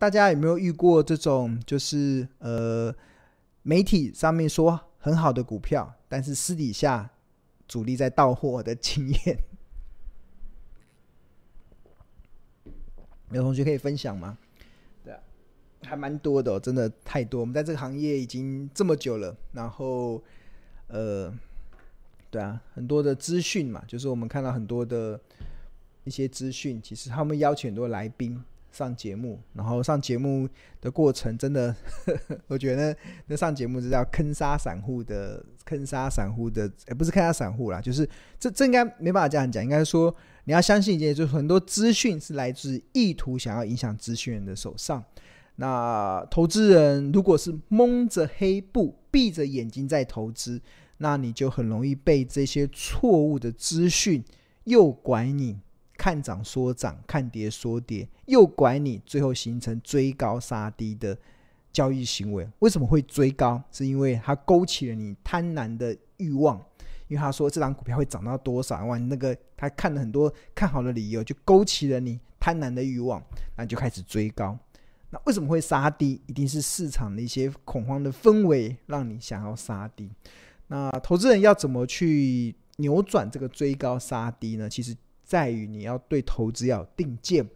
大家有没有遇过这种，就是呃，媒体上面说很好的股票，但是私底下主力在到货的经验？有同学可以分享吗？对啊，还蛮多的哦，真的太多。我们在这个行业已经这么久了，然后呃，对啊，很多的资讯嘛，就是我们看到很多的一些资讯，其实他们邀请很多来宾。上节目，然后上节目的过程真的，我觉得那上节目是叫坑杀散户的，坑杀散户的，也不是坑杀散户啦，就是这这应该没办法这样讲，应该说你要相信一件，就是很多资讯是来自意图想要影响资讯人的手上。那投资人如果是蒙着黑布，闭着眼睛在投资，那你就很容易被这些错误的资讯诱拐你。看涨说涨，看跌说跌，诱拐你，最后形成追高杀低的交易行为。为什么会追高？是因为它勾起了你贪婪的欲望。因为他说这档股票会涨到多少万，那个他看了很多看好的理由，就勾起了你贪婪的欲望，那你就开始追高。那为什么会杀低？一定是市场的一些恐慌的氛围让你想要杀低。那投资人要怎么去扭转这个追高杀低呢？其实。在于你要对投资要定见。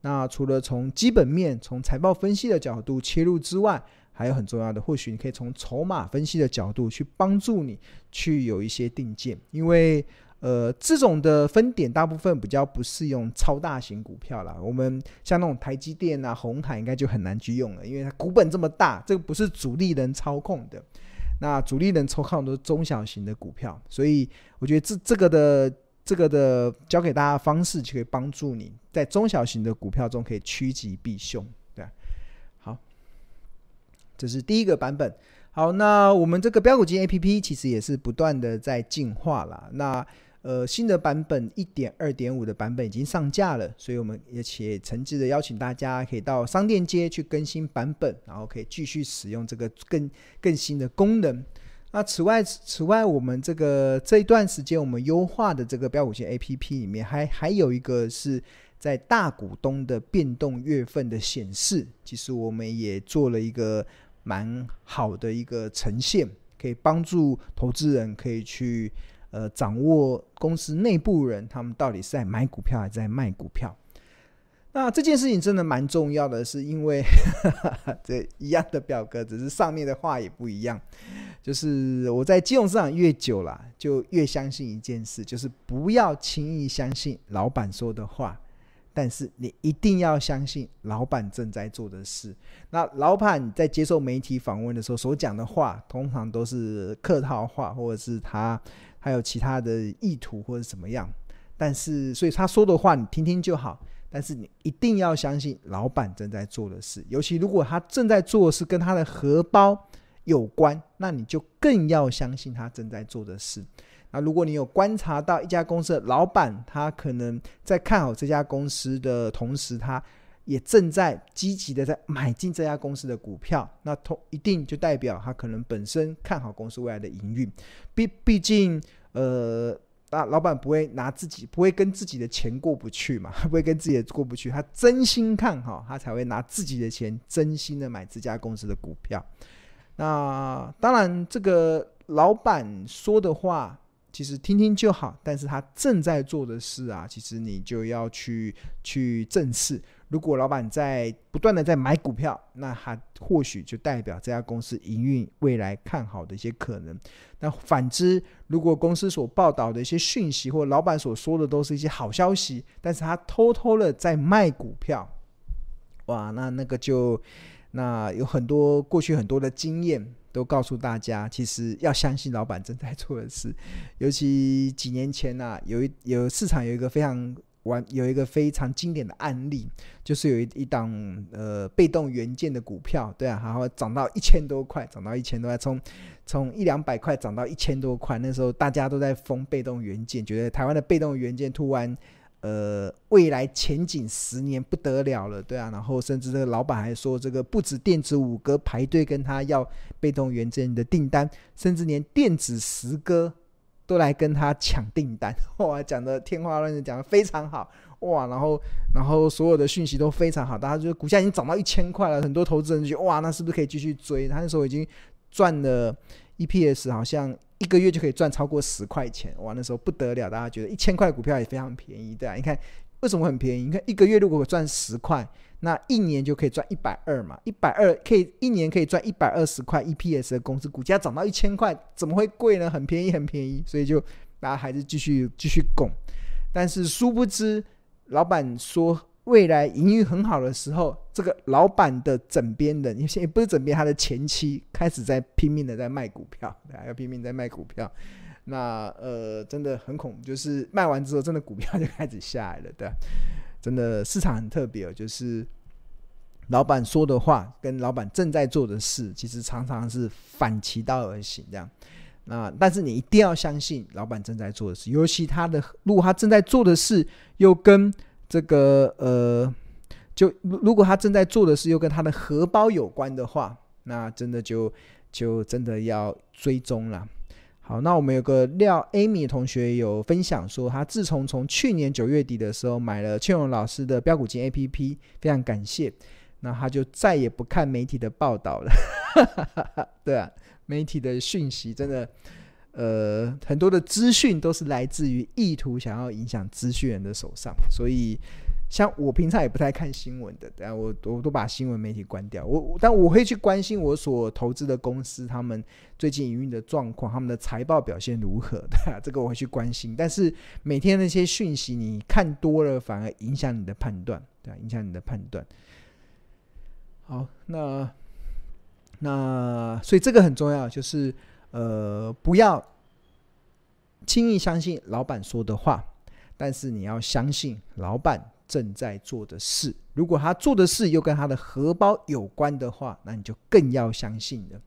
那除了从基本面、从财报分析的角度切入之外，还有很重要的，或许你可以从筹码分析的角度去帮助你去有一些定见。因为呃，这种的分点大部分比较不适用超大型股票啦。我们像那种台积电啊、红海应该就很难去用了，因为它股本这么大，这个不是主力能操控的。那主力能操控都是中小型的股票，所以我觉得这这个的。这个的教给大家方式，就可以帮助你在中小型的股票中可以趋吉避凶，对，好，这是第一个版本。好，那我们这个标股金 APP 其实也是不断的在进化啦。那呃，新的版本一点二点五的版本已经上架了，所以我们也且诚挚的邀请大家可以到商店街去更新版本，然后可以继续使用这个更更新的功能。那此外，此外，我们这个这一段时间我们优化的这个标股线 APP 里面，还还有一个是在大股东的变动月份的显示，其实我们也做了一个蛮好的一个呈现，可以帮助投资人可以去呃掌握公司内部人他们到底是在买股票还是在卖股票。那这件事情真的蛮重要的，是因为，这一样的表格，只是上面的话也不一样。就是我在金融市场越久了，就越相信一件事，就是不要轻易相信老板说的话，但是你一定要相信老板正在做的事。那老板在接受媒体访问的时候所讲的话，通常都是客套话，或者是他还有其他的意图或者怎么样。但是，所以他说的话你听听就好。但是你一定要相信老板正在做的事，尤其如果他正在做的事跟他的荷包有关，那你就更要相信他正在做的事。那如果你有观察到一家公司的老板，他可能在看好这家公司的同时，他也正在积极的在买进这家公司的股票，那同一定就代表他可能本身看好公司未来的营运。毕毕竟，呃。那，老板不会拿自己，不会跟自己的钱过不去嘛，不会跟自己过不去，他真心看好，他才会拿自己的钱真心的买这家公司的股票。那当然，这个老板说的话。其实听听就好，但是他正在做的事啊，其实你就要去去正视。如果老板在不断的在买股票，那他或许就代表这家公司营运未来看好的一些可能。那反之，如果公司所报道的一些讯息，或老板所说的都是一些好消息，但是他偷偷的在卖股票，哇，那那个就那有很多过去很多的经验。都告诉大家，其实要相信老板正在做的事。尤其几年前呐、啊，有一有市场有一个非常完有一个非常经典的案例，就是有一一档呃被动元件的股票，对啊，然后涨到一千多块，涨到一千多块，从从一两百块涨到一千多块，那时候大家都在疯被动元件，觉得台湾的被动元件突然。呃，未来前景十年不得了了，对啊，然后甚至这个老板还说，这个不止电子五哥排队跟他要被动元件的订单，甚至连电子十哥都来跟他抢订单，哇，讲的天花乱坠，讲的非常好，哇，然后然后所有的讯息都非常好，大家就股价已经涨到一千块了，很多投资人就哇，那是不是可以继续追？他那时候已经赚了 EPS，好像一个月就可以赚超过十块钱，哇，那时候不得了，大家觉得一千块股票也非常便宜，对啊，你看为什么很便宜？你看一个月如果赚十块。那一年就可以赚一百二嘛，一百二可以一年可以赚一百二十块 EPS 的公司，股价涨到一千块，怎么会贵呢？很便宜，很便宜，所以就大家还是继续继续拱。但是殊不知，老板说未来营运很好的时候，这个老板的枕边人，也不是枕边，他的前妻开始在拼命的在卖股票，对，要拼命在卖股票。那呃，真的很恐怖，就是卖完之后，真的股票 就开始下来了，对。真的市场很特别哦，就是老板说的话跟老板正在做的事，其实常常是反其道而行这样。那但是你一定要相信老板正在做的事，尤其他的如果他正在做的事又跟这个呃，就如果他正在做的事又跟他的荷包有关的话，那真的就就真的要追踪了。好，那我们有个廖 Amy 同学有分享说，他自从从去年九月底的时候买了庆荣老师的标股金 APP，非常感谢。那他就再也不看媒体的报道了。对啊，媒体的讯息真的，呃，很多的资讯都是来自于意图想要影响资讯人的手上，所以。像我平常也不太看新闻的，但我我都把新闻媒体关掉。我但我会去关心我所投资的公司，他们最近营运的状况，他们的财报表现如何 的，这个我会去关心。但是每天那些讯息你看多了，反而影响你的判断，对，影响你的判断。好，那那所以这个很重要，就是呃，不要轻易相信老板说的话，但是你要相信老板。正在做的事，如果他做的事又跟他的荷包有关的话，那你就更要相信了。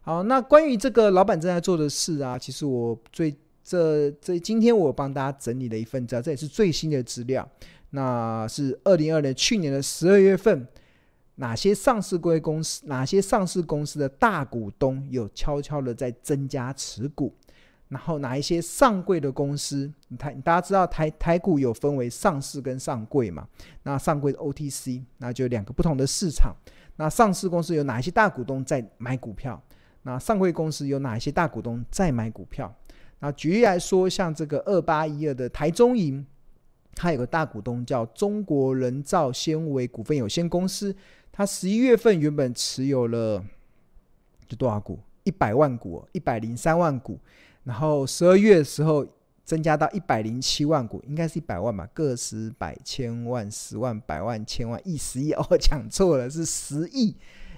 好，那关于这个老板正在做的事啊，其实我最这这今天我帮大家整理了一份资料，这也是最新的资料。那是二零二零去年的十二月份，哪些上市柜公司，哪些上市公司的大股东有悄悄的在增加持股？然后哪一些上柜的公司，台大家知道台台股有分为上市跟上柜嘛？那上柜的 OTC，那就两个不同的市场。那上市公司有哪一些大股东在买股票？那上柜公司有哪一些大股东在买股票？那举例来说，像这个二八一二的台中银，它有个大股东叫中国人造纤维股份有限公司，它十一月份原本持有了多少股？一百万股，一百零三万股。然后十二月的时候增加到一百零七万股，应该是一百万吧，个十百千万十万百万千万亿十亿哦，讲错了，是十亿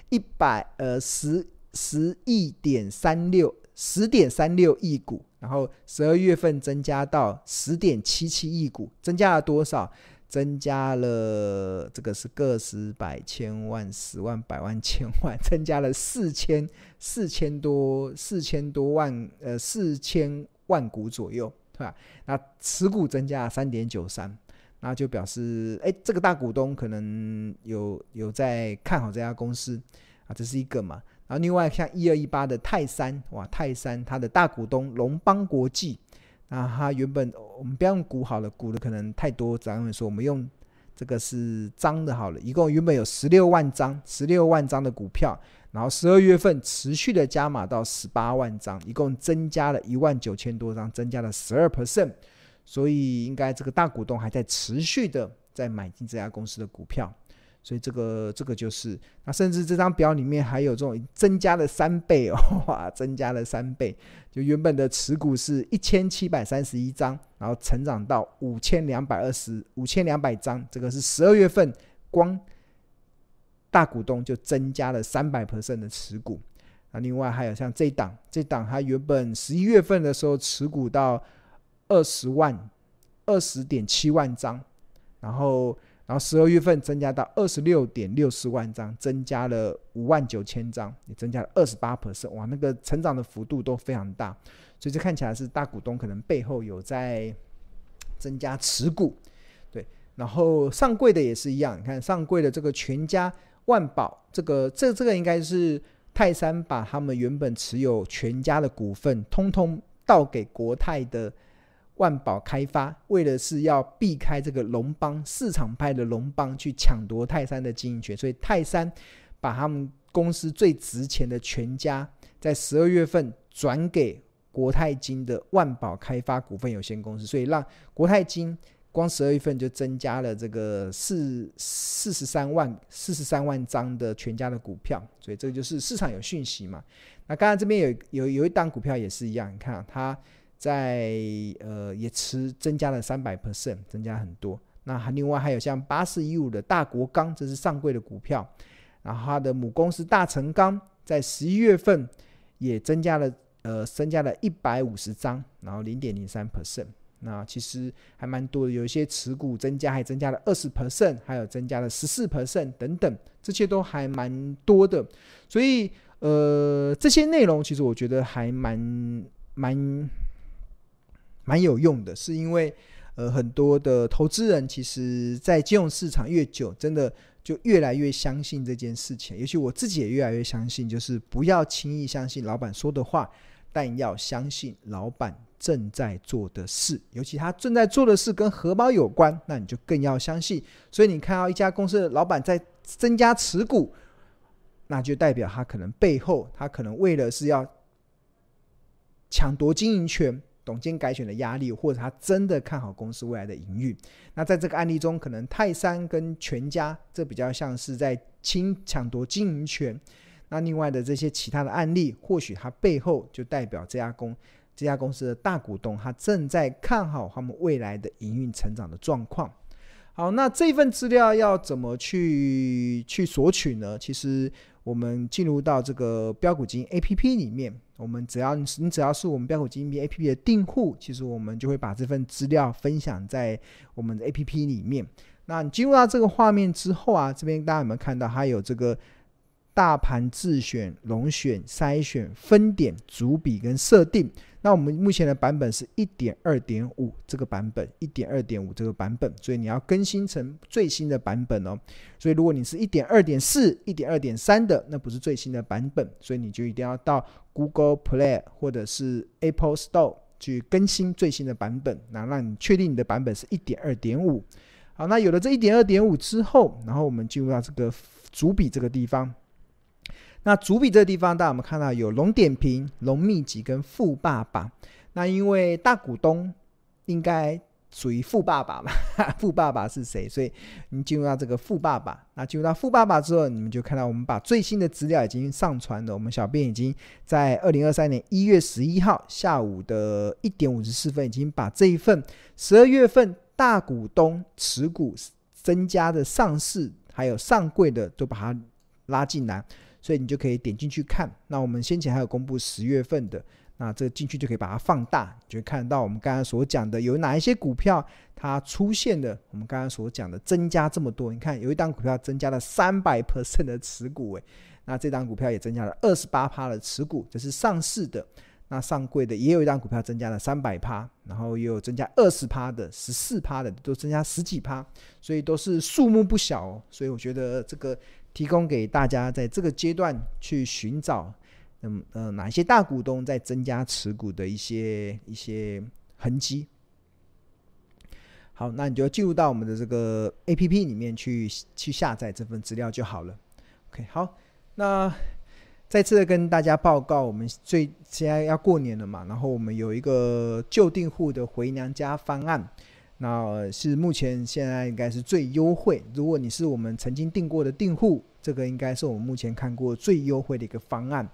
一百呃十十亿点三六十点三六亿股，然后十二月份增加到十点七七亿股，增加了多少？增加了这个是个十百千万十万百万千万，增加了四千四千多四千多万呃四千万股左右，对吧？那持股增加三点九三，那就表示哎，这个大股东可能有有在看好这家公司啊，这是一个嘛。然后另外像一二一八的泰山哇，泰山它的大股东龙邦国际。那它原本我们不要用股好了，股的可能太多，咱们说我们用这个是张的好了。一共原本有十六万张，十六万张的股票，然后十二月份持续的加码到十八万张，一共增加了一万九千多张，增加了十二 percent。所以应该这个大股东还在持续的在买进这家公司的股票。所以这个这个就是，那甚至这张表里面还有这种增加了三倍哦，哇，增加了三倍，就原本的持股是一千七百三十一张，然后成长到五千两百二十五千两百张，这个是十二月份光大股东就增加了三百 percent 的持股。那另外还有像这档，这档它原本十一月份的时候持股到二十万二十点七万张，然后。然后十二月份增加到二十六点六四万张，增加了五万九千张，也增加了二十八 percent，哇，那个成长的幅度都非常大，所以这看起来是大股东可能背后有在增加持股，对。然后上柜的也是一样，你看上柜的这个全家万宝，这个这这个应该是泰山把他们原本持有全家的股份，通通倒给国泰的。万宝开发为了是要避开这个龙邦市场派的龙邦去抢夺泰山的经营权，所以泰山把他们公司最值钱的全家在十二月份转给国泰金的万宝开发股份有限公司，所以让国泰金光十二月份就增加了这个四四十三万四十三万张的全家的股票，所以这个就是市场有讯息嘛。那刚才这边有有有一档股票也是一样，你看啊，它。在呃也持增加了三百 percent，增加很多。那还另外还有像八四一五的大国钢，这是上柜的股票。然后它的母公司大成钢在十一月份也增加了呃增加了一百五十张，然后零点零三 percent。那其实还蛮多的，有一些持股增加还增加了二十 percent，还有增加了十四 percent 等等，这些都还蛮多的。所以呃这些内容其实我觉得还蛮蛮。蛮有用的，是因为呃很多的投资人其实，在金融市场越久，真的就越来越相信这件事情。尤其我自己也越来越相信，就是不要轻易相信老板说的话，但要相信老板正在做的事。尤其他正在做的事跟荷包有关，那你就更要相信。所以你看到一家公司的老板在增加持股，那就代表他可能背后他可能为了是要抢夺经营权。董监改选的压力，或者他真的看好公司未来的营运。那在这个案例中，可能泰山跟全家这比较像是在侵抢夺经营权。那另外的这些其他的案例，或许它背后就代表这家公这家公司的大股东，他正在看好他们未来的营运成长的状况。好，那这份资料要怎么去去索取呢？其实我们进入到这个标股金 APP 里面。我们只要你只要是我们标股金币 A P P 的订户，其实我们就会把这份资料分享在我们的 A P P 里面。那你进入到这个画面之后啊，这边大家有没有看到它有这个大盘自选、龙选、筛选、分点、主笔跟设定？那我们目前的版本是一点二点五这个版本，一点二点五这个版本，所以你要更新成最新的版本哦。所以如果你是一点二点四、一点二点三的，那不是最新的版本，所以你就一定要到 Google Play 或者是 Apple Store 去更新最新的版本，那让你确定你的版本是一点二点五。好，那有了这一点二点五之后，然后我们进入到这个主笔这个地方。那主笔这个地方，大家有没有看到有龙点评、龙秘籍跟富爸爸？那因为大股东应该属于富爸爸嘛，富爸爸是谁？所以你进入到这个富爸爸。那进入到富爸爸之后，你们就看到我们把最新的资料已经上传了。我们小编已经在二零二三年一月十一号下午的一点五十四分，已经把这一份十二月份大股东持股增加的上市还有上柜的都把它拉进来。所以你就可以点进去看。那我们先前还有公布十月份的，那这进去就可以把它放大，就会看到我们刚才所讲的有哪一些股票它出现的。我们刚才所讲的增加这么多，你看有一档股票增加了三百 percent 的持股，诶，那这档股票也增加了二十八趴的持股，这是上市的。那上柜的也有一档股票增加了三百趴，然后也有增加二十趴的、十四趴的，都增加十几趴，所以都是数目不小。所以我觉得这个。提供给大家在这个阶段去寻找，嗯呃哪些大股东在增加持股的一些一些痕迹。好，那你就进入到我们的这个 APP 里面去去下载这份资料就好了。OK，好，那再次的跟大家报告，我们最现在要过年了嘛，然后我们有一个旧订户的回娘家方案。那是目前现在应该是最优惠。如果你是我们曾经订过的订户，这个应该是我们目前看过最优惠的一个方案。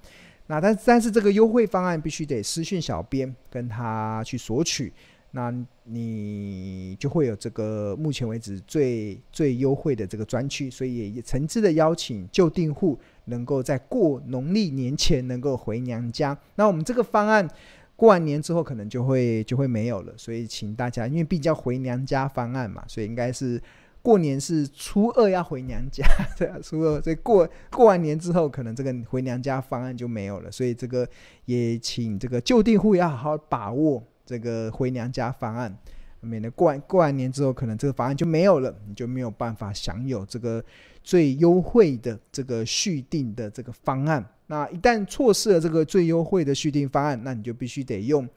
那但但是这个优惠方案必须得私信小编跟他去索取，那你就会有这个目前为止最最优惠的这个专区。所以也诚挚的邀请旧订户能够在过农历年前能够回娘家。那我们这个方案。过完年之后可能就会就会没有了，所以请大家，因为毕竟要回娘家方案嘛，所以应该是过年是初二要回娘家，对啊，初二，所以过过完年之后，可能这个回娘家方案就没有了，所以这个也请这个旧订户要好好把握这个回娘家方案，免得过完过完年之后，可能这个方案就没有了，你就没有办法享有这个最优惠的这个续订的这个方案。那一旦错失了这个最优惠的续订方案，那你就必须得用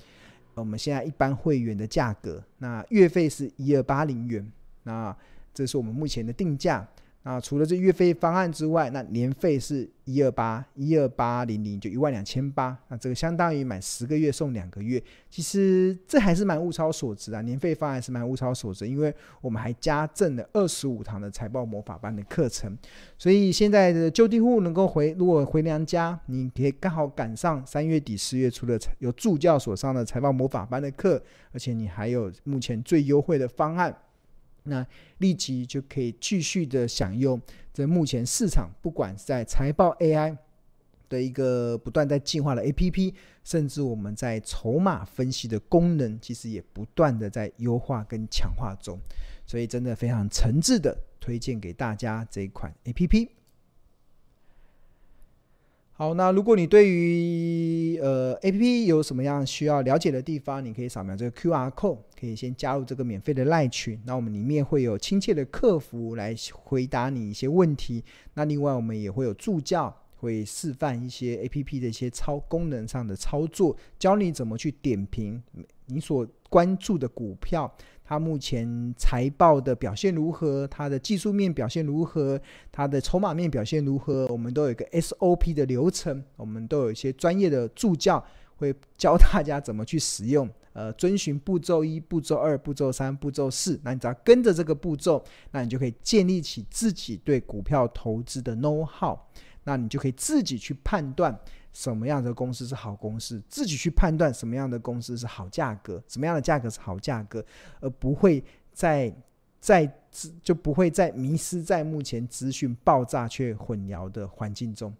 我们现在一般会员的价格，那月费是一二八零元，那这是我们目前的定价。那除了这月费方案之外，那年费是一二八一二八零零，就一万两千八。那这个相当于买十个月送两个月，其实这还是蛮物超所值啊。年费方案是蛮物超所值，因为我们还加赠了二十五堂的财报魔法班的课程。所以现在的旧地户能够回，如果回娘家，你可以刚好赶上三月底四月初的有助教所上的财报魔法班的课，而且你还有目前最优惠的方案。那立即就可以继续的享用，这目前市场，不管是在财报 AI 的一个不断在进化的 APP，甚至我们在筹码分析的功能，其实也不断的在优化跟强化中，所以真的非常诚挚的推荐给大家这一款 APP。好，那如果你对于呃 APP 有什么样需要了解的地方，你可以扫描这个 QR code，可以先加入这个免费的赖群。那我们里面会有亲切的客服来回答你一些问题。那另外我们也会有助教会示范一些 APP 的一些操功能上的操作，教你怎么去点评你所关注的股票。它目前财报的表现如何？它的技术面表现如何？它的筹码面表现如何？我们都有一个 SOP 的流程，我们都有一些专业的助教会教大家怎么去使用。呃，遵循步骤一、步骤二、步骤三、步骤四，那你只要跟着这个步骤，那你就可以建立起自己对股票投资的 know how，那你就可以自己去判断。什么样的公司是好公司，自己去判断什么样的公司是好价格，什么样的价格是好价格，而不会在在就不会在迷失在目前资讯爆炸却混淆的环境中。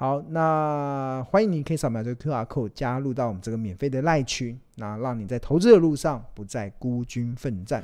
好，那欢迎你可以扫描这个 QR code 加入到我们这个免费的赖群，那让你在投资的路上不再孤军奋战。